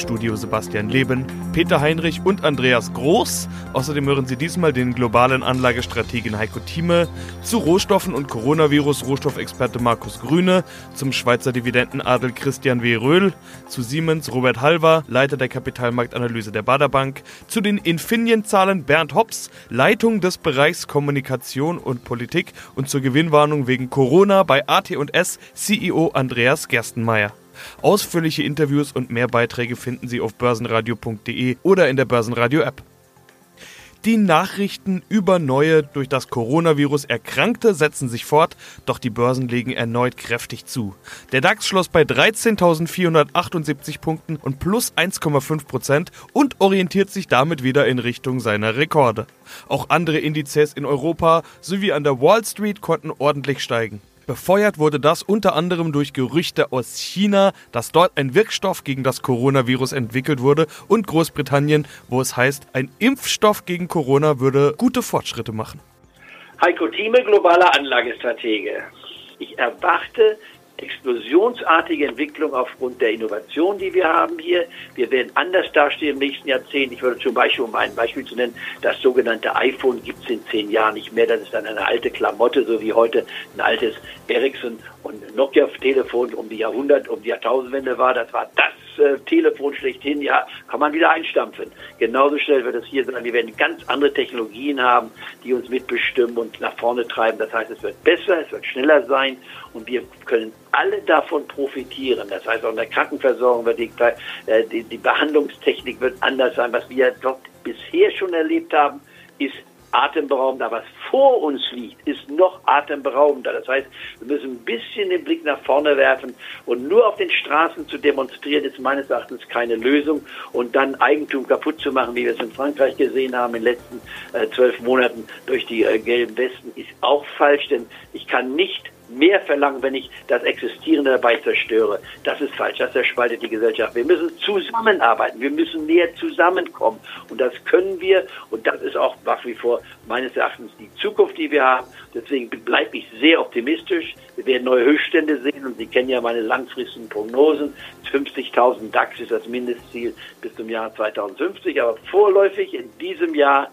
Studio Sebastian Leben, Peter Heinrich und Andreas Groß. Außerdem hören Sie diesmal den globalen Anlagestrategen Heiko Thieme, zu Rohstoffen und Coronavirus Rohstoffexperte Markus Grüne, zum Schweizer Dividendenadel Christian W. Röhl, zu Siemens Robert Halver, Leiter der Kapitalmarktanalyse der Baderbank, zu den Infineon-Zahlen Bernd Hops, Leitung des Bereichs Kommunikation und Politik und zur Gewinnwarnung wegen Corona bei AT&S CEO Andreas Gerstenmeier. Ausführliche Interviews und mehr Beiträge finden Sie auf börsenradio.de oder in der Börsenradio-App. Die Nachrichten über neue durch das Coronavirus Erkrankte setzen sich fort, doch die Börsen legen erneut kräftig zu. Der DAX schloss bei 13.478 Punkten und plus 1,5 Prozent und orientiert sich damit wieder in Richtung seiner Rekorde. Auch andere Indizes in Europa sowie an der Wall Street konnten ordentlich steigen. Befeuert wurde das unter anderem durch Gerüchte aus China, dass dort ein Wirkstoff gegen das Coronavirus entwickelt wurde und Großbritannien, wo es heißt, ein Impfstoff gegen Corona würde gute Fortschritte machen. Heiko Thieme, globaler Anlagestratege. Ich erwarte explosionsartige Entwicklung aufgrund der Innovation, die wir haben hier. Wir werden anders dastehen im nächsten Jahrzehnt. Ich würde zum Beispiel, um ein Beispiel zu nennen, das sogenannte iPhone gibt es in zehn Jahren nicht mehr. Das ist dann eine alte Klamotte, so wie heute ein altes Ericsson und Nokia-Telefon um die Jahrhundert, um die Jahrtausendwende war. Das war das äh, Telefon schlechthin. Ja, kann man wieder einstampfen. Genauso schnell wird es hier sein. Wir werden ganz andere Technologien haben, die uns mitbestimmen und nach vorne treiben. Das heißt, es wird besser, es wird schneller sein und wir können alle davon profitieren. Das heißt, auch in der Krankenversorgung wird die, äh, die, die Behandlungstechnik wird anders sein. Was wir dort bisher schon erlebt haben, ist atemberaubend. Aber was vor uns liegt, ist noch atemberaubender. Das heißt, wir müssen ein bisschen den Blick nach vorne werfen und nur auf den Straßen zu demonstrieren, ist meines Erachtens keine Lösung. Und dann Eigentum kaputt zu machen, wie wir es in Frankreich gesehen haben in den letzten äh, zwölf Monaten durch die äh, gelben Westen, ist auch falsch, denn ich kann nicht mehr verlangen, wenn ich das Existierende dabei zerstöre. Das ist falsch, das zerspaltet die Gesellschaft. Wir müssen zusammenarbeiten, wir müssen näher zusammenkommen und das können wir und das ist auch nach wie vor meines Erachtens die Zukunft, die wir haben. Deswegen bleibe ich sehr optimistisch. Wir werden neue Höchststände sehen und Sie kennen ja meine langfristigen Prognosen. 50.000 DAX ist das Mindestziel bis zum Jahr 2050, aber vorläufig in diesem Jahr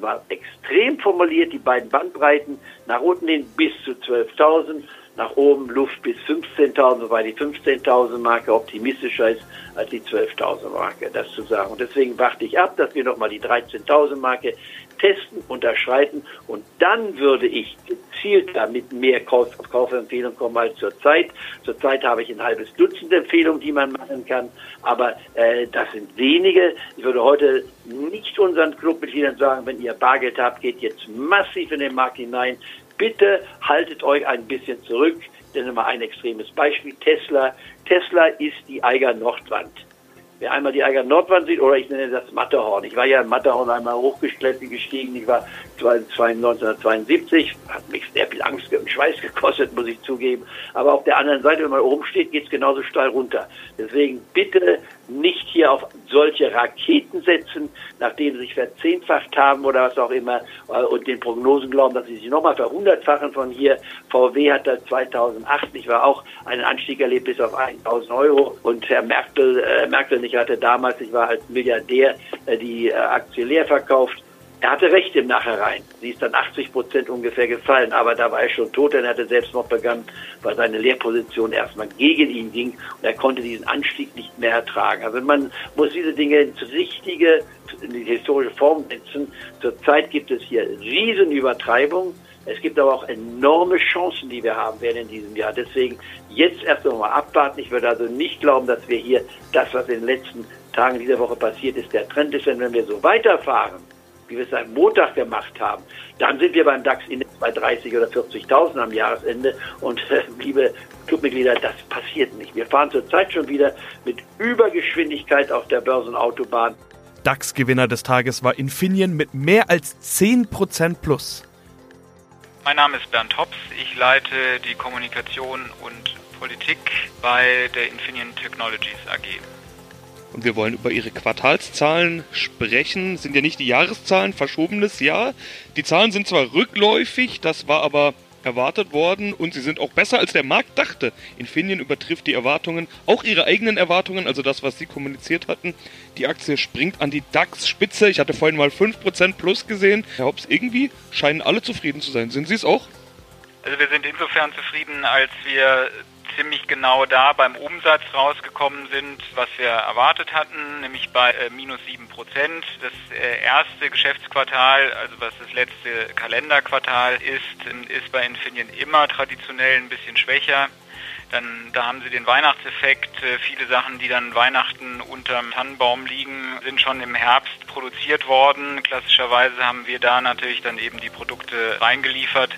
war extrem formuliert, die beiden Bandbreiten, nach unten hin bis zu 12.000, nach oben Luft bis 15.000, wobei die 15.000 Marke optimistischer ist als die 12.000 Marke, das zu sagen. Und deswegen warte ich ab, dass wir nochmal die 13.000 Marke testen, unterschreiten und dann würde ich gezielter mit mehr Kauf Kaufempfehlungen kommen als zurzeit. Zurzeit habe ich ein halbes Dutzend Empfehlungen, die man machen kann, aber äh, das sind wenige. Ich würde heute nicht unseren Clubmitgliedern sagen, wenn ihr Bargeld habt, geht jetzt massiv in den Markt hinein. Bitte haltet euch ein bisschen zurück. Denn mal ein extremes Beispiel. Tesla. Tesla ist die Eiger Nordwand. Wer einmal die Eiger Nordwand sieht, oder ich nenne das Matterhorn. Ich war ja in Matterhorn einmal hochgeklettert gestiegen. Ich war 1972, hat mich sehr viel Angst und Schweiß gekostet, muss ich zugeben. Aber auf der anderen Seite, wenn man oben steht, geht es genauso steil runter. Deswegen bitte nicht hier auf solche Raketen setzen, nachdem sie sich verzehnfacht haben oder was auch immer äh, und den Prognosen glauben, dass sie sich nochmal verhundertfachen von hier. VW hat da 2008, ich war auch einen Anstieg erlebt bis auf 1000 Euro und Herr Merkel, äh, Merkel nicht hatte damals, ich war als Milliardär, äh, die äh, Aktie leer verkauft er hatte recht im Nachhinein. Sie ist dann 80 Prozent ungefähr gefallen, aber da war er schon tot, denn er hatte selbst noch begangen, weil seine Lehrposition erstmal gegen ihn ging und er konnte diesen Anstieg nicht mehr ertragen. Also man muss diese Dinge ins richtige, in die historische Form setzen. Zurzeit gibt es hier Riesenübertreibung. Es gibt aber auch enorme Chancen, die wir haben werden in diesem Jahr. Deswegen jetzt erst einmal abwarten. Ich würde also nicht glauben, dass wir hier das, was in den letzten Tagen dieser Woche passiert ist, der Trend ist. Denn wenn wir so weiterfahren, wie wir es am Montag gemacht haben, dann sind wir beim DAX Index bei 30 oder 40.000 am Jahresende. Und äh, liebe Clubmitglieder, das passiert nicht. Wir fahren zurzeit schon wieder mit Übergeschwindigkeit auf der Börsenautobahn. DAX-Gewinner des Tages war Infineon mit mehr als 10% plus. Mein Name ist Bernd Hops. Ich leite die Kommunikation und Politik bei der Infineon Technologies AG. Und wir wollen über ihre Quartalszahlen sprechen. Sind ja nicht die Jahreszahlen, verschobenes Jahr. Die Zahlen sind zwar rückläufig, das war aber erwartet worden und sie sind auch besser als der Markt dachte. Infineon übertrifft die Erwartungen, auch ihre eigenen Erwartungen, also das, was sie kommuniziert hatten. Die Aktie springt an die DAX-Spitze. Ich hatte vorhin mal 5% plus gesehen. Herr Hobbs, irgendwie scheinen alle zufrieden zu sein. Sind Sie es auch? Also wir sind insofern zufrieden, als wir ziemlich genau da beim Umsatz rausgekommen sind, was wir erwartet hatten, nämlich bei äh, minus 7 Prozent. Das äh, erste Geschäftsquartal, also was das letzte Kalenderquartal ist, ist bei Infineon immer traditionell ein bisschen schwächer. Dann, da haben sie den Weihnachtseffekt. Äh, viele Sachen, die dann Weihnachten unterm Tannenbaum liegen, sind schon im Herbst produziert worden. Klassischerweise haben wir da natürlich dann eben die Produkte reingeliefert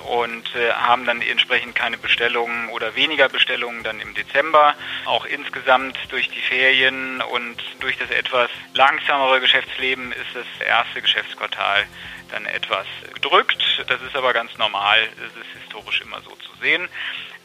und äh, haben dann entsprechend keine Bestellungen oder weniger Bestellungen dann im Dezember. Auch insgesamt durch die Ferien und durch das etwas langsamere Geschäftsleben ist das erste Geschäftsquartal dann etwas gedrückt. Das ist aber ganz normal. Das ist historisch immer so zu sehen.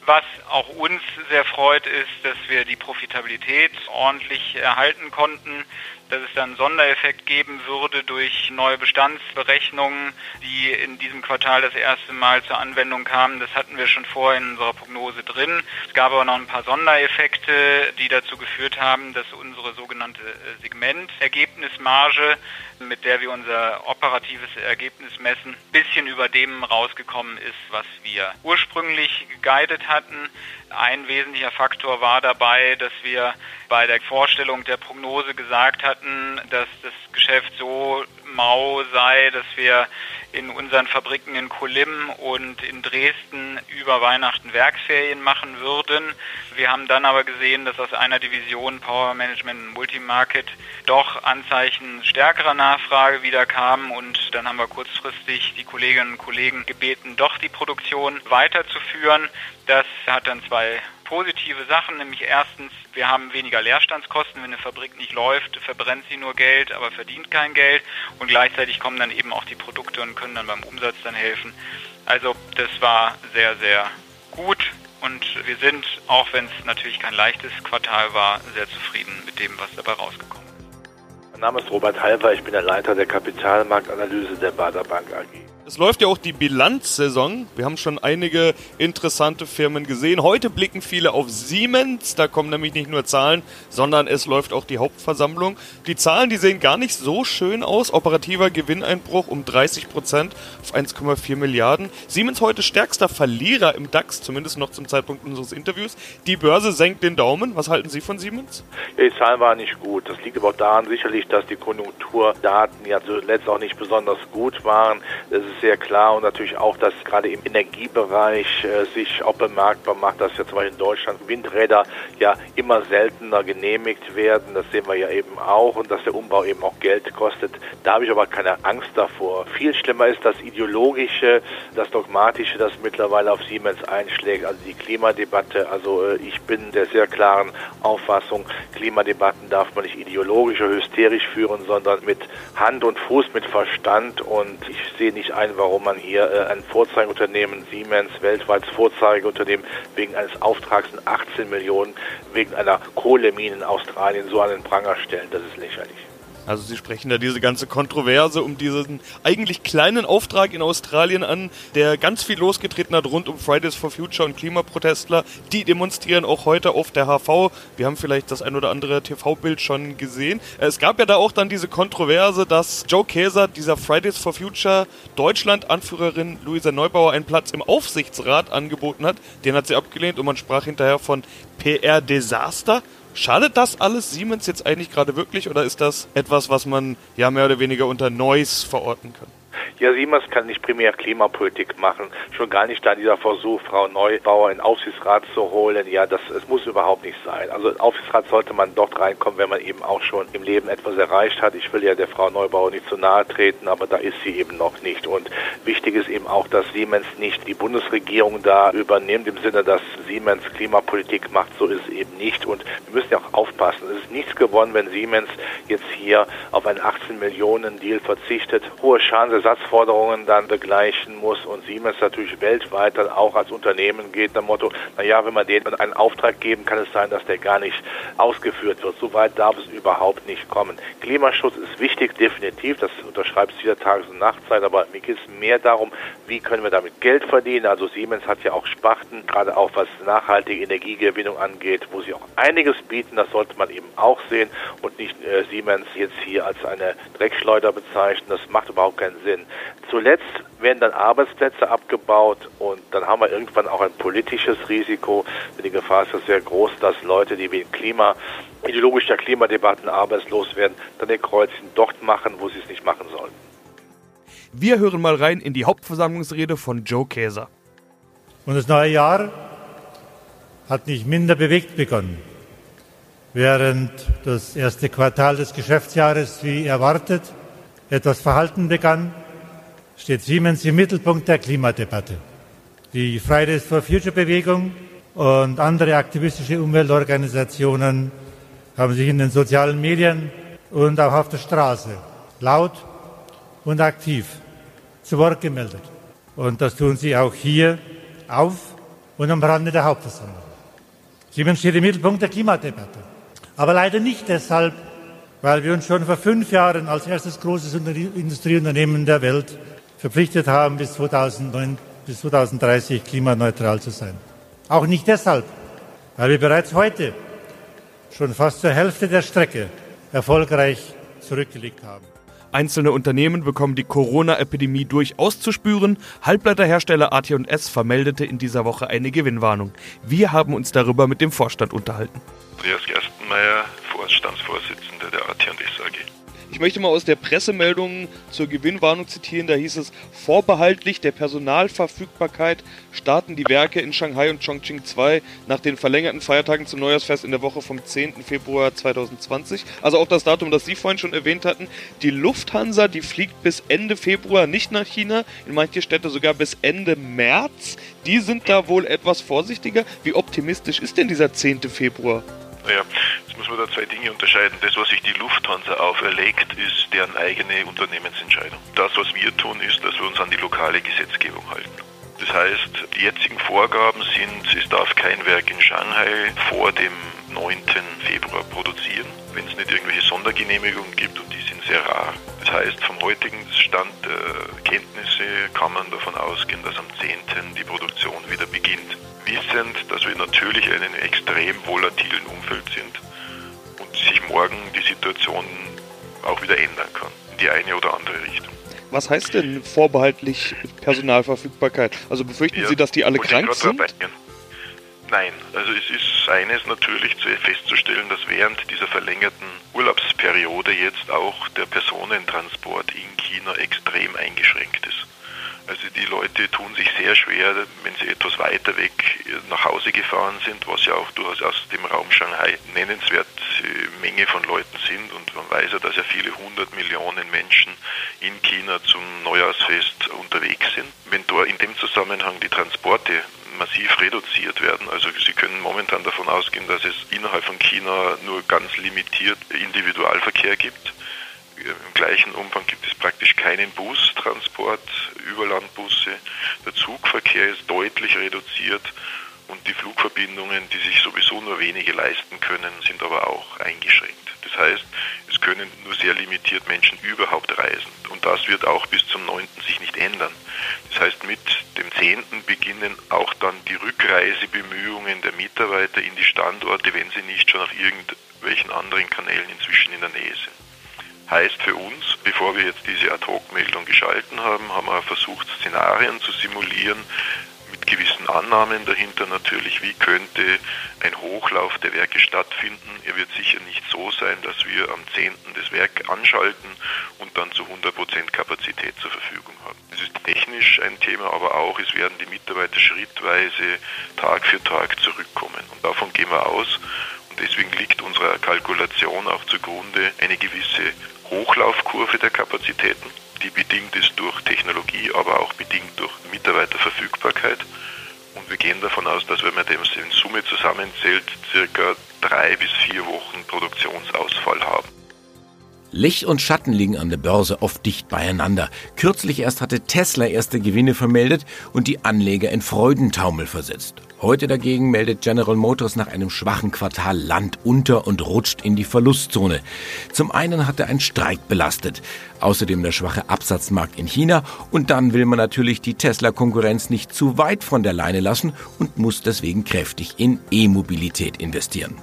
Was auch uns sehr freut, ist, dass wir die Profitabilität ordentlich erhalten konnten dass es dann einen Sondereffekt geben würde durch neue Bestandsberechnungen, die in diesem Quartal das erste Mal zur Anwendung kamen. Das hatten wir schon vorher in unserer Prognose drin. Es gab aber noch ein paar Sondereffekte, die dazu geführt haben, dass unsere sogenannte äh, Segmentergebnismarge, mit der wir unser operatives Ergebnis messen, ein bisschen über dem rausgekommen ist, was wir ursprünglich geguidet hatten. Ein wesentlicher Faktor war dabei, dass wir bei der Vorstellung der Prognose gesagt hatten, dass das Geschäft so mau sei, dass wir in unseren Fabriken in Kulim und in Dresden über Weihnachten Werksferien machen würden. Wir haben dann aber gesehen, dass aus einer Division Power Management und Multimarket doch Anzeichen stärkerer Nachfrage wieder kamen und dann haben wir kurzfristig die Kolleginnen und Kollegen gebeten, doch die Produktion weiterzuführen. Das hat dann zwei positive Sachen, nämlich erstens, wir haben weniger Leerstandskosten. Wenn eine Fabrik nicht läuft, verbrennt sie nur Geld, aber verdient kein Geld. Und gleichzeitig kommen dann eben auch die Produkte und können dann beim Umsatz dann helfen. Also das war sehr, sehr gut. Und wir sind, auch wenn es natürlich kein leichtes Quartal war, sehr zufrieden mit dem, was dabei rausgekommen ist. Mein Name ist Robert Halver, ich bin der Leiter der Kapitalmarktanalyse der Bader Bank AG. Es läuft ja auch die Bilanzsaison. Wir haben schon einige interessante Firmen gesehen. Heute blicken viele auf Siemens. Da kommen nämlich nicht nur Zahlen, sondern es läuft auch die Hauptversammlung. Die Zahlen, die sehen gar nicht so schön aus. Operativer Gewinneinbruch um 30 Prozent auf 1,4 Milliarden. Siemens heute stärkster Verlierer im DAX, zumindest noch zum Zeitpunkt unseres Interviews. Die Börse senkt den Daumen. Was halten Sie von Siemens? Die Zahlen waren nicht gut. Das liegt aber auch daran sicherlich, dass die Konjunkturdaten ja zuletzt auch nicht besonders gut waren. Das ist sehr klar und natürlich auch, dass gerade im Energiebereich äh, sich auch bemerkbar macht, dass ja zum Beispiel in Deutschland Windräder ja immer seltener genehmigt werden. Das sehen wir ja eben auch und dass der Umbau eben auch Geld kostet. Da habe ich aber keine Angst davor. Viel schlimmer ist das Ideologische, das Dogmatische, das mittlerweile auf Siemens einschlägt, also die Klimadebatte. Also äh, ich bin der sehr klaren Auffassung, Klimadebatten darf man nicht ideologisch oder hysterisch führen, sondern mit Hand und Fuß, mit Verstand und ich sehe nicht ein, ein, warum man hier äh, ein Vorzeigeunternehmen Siemens, weltweit Vorzeigeunternehmen, wegen eines Auftrags in 18 Millionen, wegen einer Kohlemine in Australien so an den Pranger stellen. Das ist lächerlich. Also Sie sprechen da diese ganze Kontroverse um diesen eigentlich kleinen Auftrag in Australien an, der ganz viel losgetreten hat rund um Fridays for Future und Klimaprotestler. Die demonstrieren auch heute auf der HV. Wir haben vielleicht das ein oder andere TV-Bild schon gesehen. Es gab ja da auch dann diese Kontroverse, dass Joe Käser, dieser Fridays for Future Deutschland-Anführerin Luisa Neubauer einen Platz im Aufsichtsrat angeboten hat. Den hat sie abgelehnt und man sprach hinterher von PR-Desaster. Schadet das alles Siemens jetzt eigentlich gerade wirklich oder ist das etwas, was man ja mehr oder weniger unter Noise verorten kann? Ja, Siemens kann nicht primär Klimapolitik machen. Schon gar nicht da dieser Versuch, Frau Neubauer in den Aufsichtsrat zu holen. Ja, das, es muss überhaupt nicht sein. Also in Aufsichtsrat sollte man dort reinkommen, wenn man eben auch schon im Leben etwas erreicht hat. Ich will ja der Frau Neubauer nicht zu nahe treten, aber da ist sie eben noch nicht. Und wichtig ist eben auch, dass Siemens nicht die Bundesregierung da übernimmt, im Sinne, dass Siemens Klimapolitik macht. So ist es eben nicht. Und wir müssen ja auch aufpassen. Es ist nichts gewonnen, wenn Siemens jetzt hier auf einen 18 Millionen Deal verzichtet. Hohe Chance, Ersatzforderungen dann begleichen muss und Siemens natürlich weltweit dann auch als Unternehmen geht nach Motto, naja, wenn man denen einen Auftrag geben, kann es sein, dass der gar nicht ausgeführt wird. So weit darf es überhaupt nicht kommen. Klimaschutz ist wichtig, definitiv, das unterschreibt jeder Tages- und Nachtzeit, aber mir geht es mehr darum, wie können wir damit Geld verdienen. Also Siemens hat ja auch Sparten, gerade auch was nachhaltige Energiegewinnung angeht, wo sie auch einiges bieten, das sollte man eben auch sehen und nicht äh, Siemens jetzt hier als eine Dreckschleuder bezeichnen. Das macht überhaupt keinen Sinn. Zuletzt werden dann Arbeitsplätze abgebaut und dann haben wir irgendwann auch ein politisches Risiko. Die Gefahr ist ja sehr groß, dass Leute, die wegen Klima, ideologischer Klimadebatten arbeitslos werden, dann ihr Kreuzchen dort machen, wo sie es nicht machen sollen. Wir hören mal rein in die Hauptversammlungsrede von Joe Käser. Und das neue Jahr hat nicht minder bewegt begonnen. Während das erste Quartal des Geschäftsjahres wie erwartet etwas verhalten begann, steht Siemens im Mittelpunkt der Klimadebatte. Die Fridays for Future Bewegung und andere aktivistische Umweltorganisationen haben sich in den sozialen Medien und auch auf der Straße laut und aktiv zu Wort gemeldet. Und das tun sie auch hier auf und am Rande der Hauptversammlung. Siemens steht im Mittelpunkt der Klimadebatte. Aber leider nicht deshalb, weil wir uns schon vor fünf Jahren als erstes großes Industrieunternehmen der Welt verpflichtet haben, bis, 2009, bis 2030 klimaneutral zu sein. Auch nicht deshalb, weil wir bereits heute schon fast zur Hälfte der Strecke erfolgreich zurückgelegt haben. Einzelne Unternehmen bekommen die Corona-Epidemie durchaus zu spüren. Halbleiterhersteller AT&S vermeldete in dieser Woche eine Gewinnwarnung. Wir haben uns darüber mit dem Vorstand unterhalten. Andreas Gerstenmeier, Vorstandsvorsitzender der AT&S AG. Ich möchte mal aus der Pressemeldung zur Gewinnwarnung zitieren. Da hieß es, vorbehaltlich der Personalverfügbarkeit starten die Werke in Shanghai und Chongqing 2 nach den verlängerten Feiertagen zum Neujahrsfest in der Woche vom 10. Februar 2020. Also auch das Datum, das Sie vorhin schon erwähnt hatten. Die Lufthansa, die fliegt bis Ende Februar nicht nach China, in manche Städte sogar bis Ende März. Die sind da wohl etwas vorsichtiger. Wie optimistisch ist denn dieser 10. Februar? Naja, jetzt muss man da zwei Dinge unterscheiden. Das, was sich die Lufthansa auferlegt, ist deren eigene Unternehmensentscheidung. Das, was wir tun, ist, dass wir uns an die lokale Gesetzgebung halten. Das heißt, die jetzigen Vorgaben sind, es darf kein Werk in Shanghai vor dem 9. Februar produzieren, wenn es nicht irgendwelche Sondergenehmigungen gibt und die sind sehr rar. Das heißt, vom heutigen Stand der Kenntnisse kann man davon ausgehen, dass am 10. die Produktion wieder beginnt wissend, dass wir natürlich in einem extrem volatilen Umfeld sind und sich morgen die Situation auch wieder ändern kann, in die eine oder andere Richtung. Was heißt denn vorbehaltlich Personalverfügbarkeit? Also befürchten ja, Sie, dass die alle krank sind? Nein, also es ist eines natürlich festzustellen, dass während dieser verlängerten Urlaubsperiode jetzt auch der Personentransport in China extrem eingeschränkt ist. Also die Leute tun sich sehr schwer, wenn sie etwas weiter weg nach Hause gefahren sind, was ja auch durchaus aus dem Raum Shanghai nennenswert Menge von Leuten sind. Und man weiß ja, dass ja viele hundert Millionen Menschen in China zum Neujahrsfest unterwegs sind. Wenn da in dem Zusammenhang die Transporte massiv reduziert werden. Also Sie können momentan davon ausgehen, dass es innerhalb von China nur ganz limitiert Individualverkehr gibt. Im gleichen Umfang gibt es praktisch keinen Bustransport, Überlandbusse. Der Zugverkehr ist deutlich reduziert und die Flugverbindungen, die sich sowieso nur wenige leisten können, sind aber auch eingeschränkt. Das heißt, es können nur sehr limitiert Menschen überhaupt reisen. Und das wird auch bis zum 9. sich nicht ändern. Das heißt, mit dem 10. beginnen auch dann die Rückreisebemühungen der Mitarbeiter in die Standorte, wenn sie nicht schon auf irgendwelchen anderen Kanälen inzwischen in der Nähe sind. Heißt für uns, bevor wir jetzt diese Ad-Hoc-Meldung geschalten haben, haben wir versucht, Szenarien zu simulieren, gewissen Annahmen dahinter natürlich, wie könnte ein Hochlauf der Werke stattfinden. Er wird sicher nicht so sein, dass wir am 10. das Werk anschalten und dann zu 100% Kapazität zur Verfügung haben. Das ist technisch ein Thema, aber auch, es werden die Mitarbeiter schrittweise Tag für Tag zurückkommen. Und davon gehen wir aus. Und deswegen liegt unserer Kalkulation auch zugrunde eine gewisse Hochlaufkurve der Kapazitäten, die bedingt ist durch Technologie, aber auch bedingt durch Mitarbeiterverfügbarkeit. Und wir gehen davon aus, dass wenn man dem in Summe zusammenzählt, circa drei bis vier Wochen Produktionsausfall haben. Licht und Schatten liegen an der Börse oft dicht beieinander. Kürzlich erst hatte Tesla erste Gewinne vermeldet und die Anleger in Freudentaumel versetzt. Heute dagegen meldet General Motors nach einem schwachen Quartal Land unter und rutscht in die Verlustzone. Zum einen hatte ein Streik belastet, außerdem der schwache Absatzmarkt in China und dann will man natürlich die Tesla-Konkurrenz nicht zu weit von der Leine lassen und muss deswegen kräftig in E-Mobilität investieren.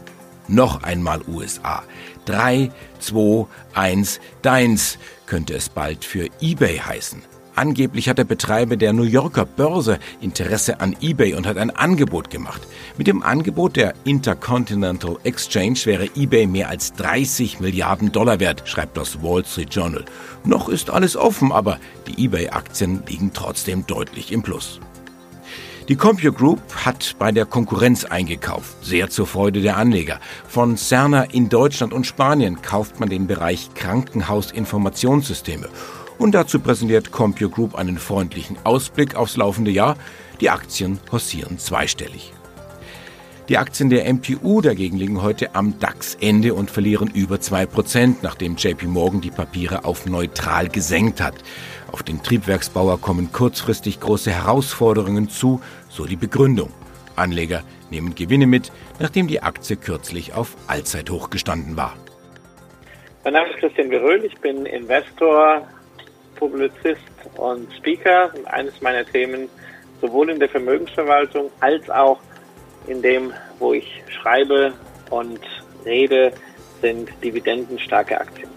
Noch einmal USA. 3, 2, 1, deins könnte es bald für eBay heißen. Angeblich hat der Betreiber der New Yorker Börse Interesse an eBay und hat ein Angebot gemacht. Mit dem Angebot der Intercontinental Exchange wäre eBay mehr als 30 Milliarden Dollar wert, schreibt das Wall Street Journal. Noch ist alles offen, aber die eBay-Aktien liegen trotzdem deutlich im Plus. Die Compure Group hat bei der Konkurrenz eingekauft, sehr zur Freude der Anleger. Von Cerner in Deutschland und Spanien kauft man den Bereich Krankenhausinformationssysteme. Und dazu präsentiert Compure Group einen freundlichen Ausblick aufs laufende Jahr. Die Aktien hausieren zweistellig. Die Aktien der MTU dagegen liegen heute am DAX-Ende und verlieren über 2%, nachdem JP Morgan die Papiere auf neutral gesenkt hat. Auf den Triebwerksbauer kommen kurzfristig große Herausforderungen zu, so die Begründung. Anleger nehmen Gewinne mit, nachdem die Aktie kürzlich auf Allzeithoch gestanden war. Mein Name ist Christian Geröhl, ich bin Investor, Publizist und Speaker. Eines meiner Themen sowohl in der Vermögensverwaltung als auch in dem, wo ich schreibe und rede, sind dividendenstarke Aktien.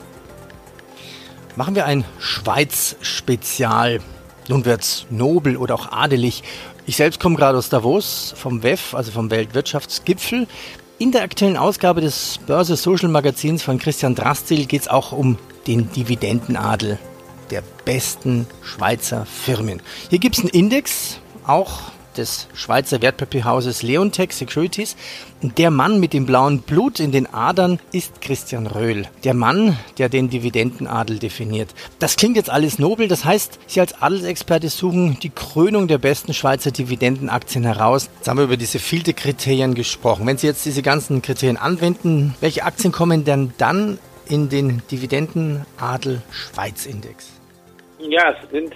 Machen wir ein Schweiz-Spezial. Nun wird's nobel oder auch adelig. Ich selbst komme gerade aus Davos vom WEF, also vom Weltwirtschaftsgipfel. In der aktuellen Ausgabe des Börse Social Magazins von Christian Drastil geht es auch um den Dividendenadel der besten Schweizer Firmen. Hier gibt es einen Index, auch des Schweizer Wertpapierhauses Leontech Securities. Der Mann mit dem blauen Blut in den Adern ist Christian Röhl. Der Mann, der den Dividendenadel definiert. Das klingt jetzt alles nobel. Das heißt, Sie als Adelsexperte suchen die Krönung der besten Schweizer Dividendenaktien heraus. Jetzt haben wir über diese vielen Kriterien gesprochen. Wenn Sie jetzt diese ganzen Kriterien anwenden, welche Aktien kommen denn dann in den Dividendenadel Schweiz Index? Ja, es sind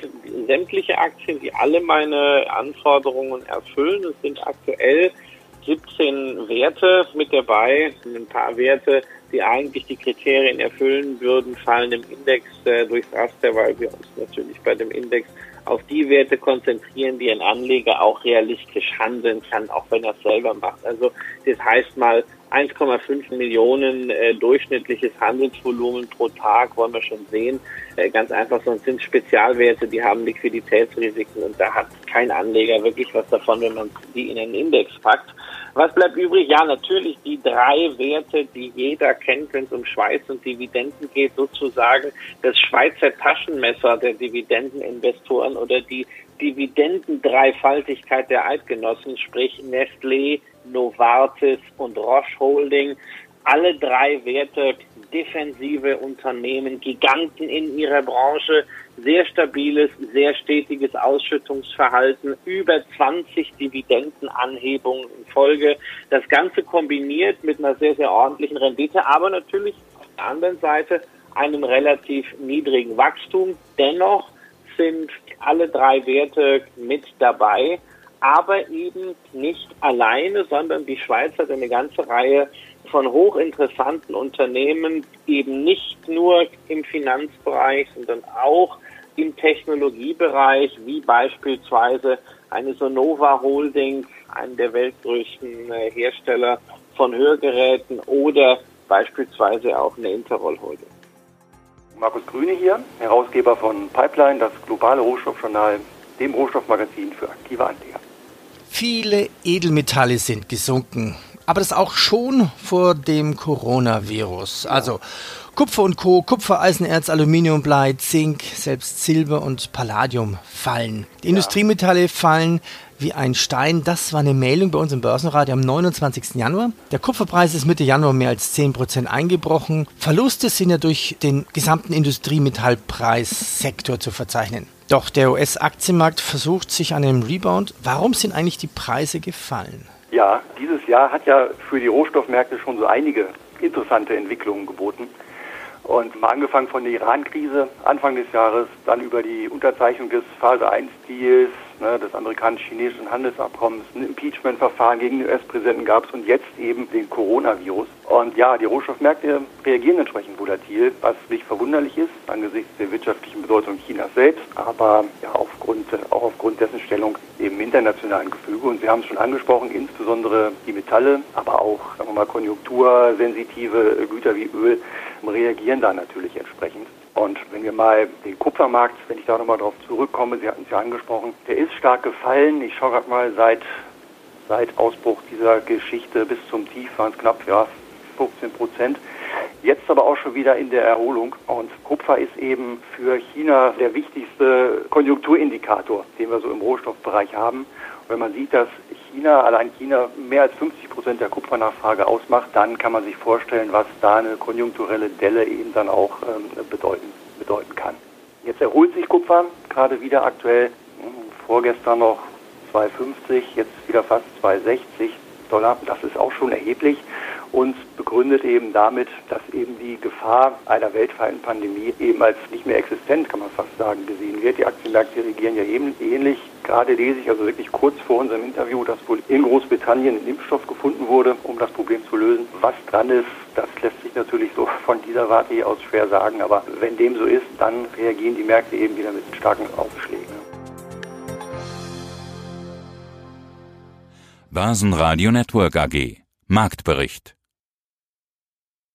sämtliche Aktien, die alle meine Anforderungen erfüllen. Es sind aktuell 17 Werte mit dabei. Ein paar Werte, die eigentlich die Kriterien erfüllen würden, fallen im Index äh, durchs Raster, weil wir uns natürlich bei dem Index auf die Werte konzentrieren, die ein Anleger auch realistisch handeln kann, auch wenn er es selber macht. Also das heißt mal 1,5 Millionen äh, durchschnittliches Handelsvolumen pro Tag wollen wir schon sehen. Äh, ganz einfach, sonst sind Spezialwerte, die haben Liquiditätsrisiken und da hat kein Anleger wirklich was davon, wenn man die in einen Index packt. Was bleibt übrig? Ja, natürlich die drei Werte, die jeder kennt, wenn es um Schweiz und Dividenden geht, sozusagen das Schweizer Taschenmesser der Dividendeninvestoren oder die Dividendendreifaltigkeit der Eidgenossen, sprich Nestlé, Novartis und Roche Holding. Alle drei Werte defensive Unternehmen, Giganten in ihrer Branche, sehr stabiles, sehr stetiges Ausschüttungsverhalten, über 20 Dividendenanhebungen in Folge. Das Ganze kombiniert mit einer sehr, sehr ordentlichen Rendite, aber natürlich auf der anderen Seite einem relativ niedrigen Wachstum. Dennoch sind alle drei Werte mit dabei, aber eben nicht alleine, sondern die Schweiz hat eine ganze Reihe von hochinteressanten Unternehmen, eben nicht nur im Finanzbereich, sondern auch im Technologiebereich, wie beispielsweise eine Sonova Holding, einen der weltgrößten äh, Hersteller von Hörgeräten oder beispielsweise auch eine Interroll Holding. Markus Grüne hier, Herausgeber von Pipeline, das globale Rohstoffjournal, dem Rohstoffmagazin für aktive Anleger. Viele Edelmetalle sind gesunken, aber das auch schon vor dem Coronavirus. Also Kupfer und Co., Kupfer, Eisenerz, Aluminium, Blei, Zink, selbst Silber und Palladium fallen. Die ja. Industriemetalle fallen wie ein Stein. Das war eine Meldung bei uns im Börsenradio am 29. Januar. Der Kupferpreis ist Mitte Januar mehr als 10% eingebrochen. Verluste sind ja durch den gesamten Industriemetallpreissektor zu verzeichnen. Doch der US-Aktienmarkt versucht sich an einem Rebound. Warum sind eigentlich die Preise gefallen? Ja, dieses Jahr hat ja für die Rohstoffmärkte schon so einige interessante Entwicklungen geboten. Und mal angefangen von der Iran-Krise Anfang des Jahres, dann über die Unterzeichnung des Phase 1-Deals, ne, des amerikanisch-chinesischen Handelsabkommens, ein Impeachment-Verfahren gegen den US-Präsidenten gab es und jetzt eben den Coronavirus. Und ja, die Rohstoffmärkte reagieren entsprechend volatil, was nicht verwunderlich ist angesichts der wirtschaftlichen Bedeutung Chinas selbst, aber ja aufgrund, auch aufgrund dessen Stellung im internationalen Gefüge. Und Sie haben es schon angesprochen, insbesondere die Metalle, aber auch sagen wir mal konjunktursensitive Güter wie Öl reagieren da natürlich entsprechend. Und wenn wir mal den Kupfermarkt, wenn ich da nochmal drauf zurückkomme, Sie hatten es ja angesprochen, der ist stark gefallen. Ich schaue gerade mal seit, seit Ausbruch dieser Geschichte bis zum Tief waren es knapp ja, 15 Prozent. Jetzt aber auch schon wieder in der Erholung. Und Kupfer ist eben für China der wichtigste Konjunkturindikator, den wir so im Rohstoffbereich haben. Wenn man sieht, dass China, allein China mehr als 50 Prozent der Kupfernachfrage ausmacht, dann kann man sich vorstellen, was da eine konjunkturelle Delle eben dann auch ähm, bedeuten, bedeuten kann. Jetzt erholt sich Kupfer gerade wieder aktuell, vorgestern noch 2,50, jetzt wieder fast 2,60 Dollar. Das ist auch schon erheblich und begründet eben damit, dass eben die Gefahr einer weltweiten Pandemie eben als nicht mehr existent, kann man fast sagen, gesehen wird. Die Aktienmärkte reagieren ja eben ähnlich. Gerade lese ich also wirklich kurz vor unserem Interview, dass wohl in Großbritannien ein Impfstoff gefunden wurde, um das Problem zu lösen. Was dran ist, das lässt sich natürlich so von dieser Warte hier aus schwer sagen. Aber wenn dem so ist, dann reagieren die Märkte eben wieder mit starken Aufschlägen. Börsenradio Network AG Marktbericht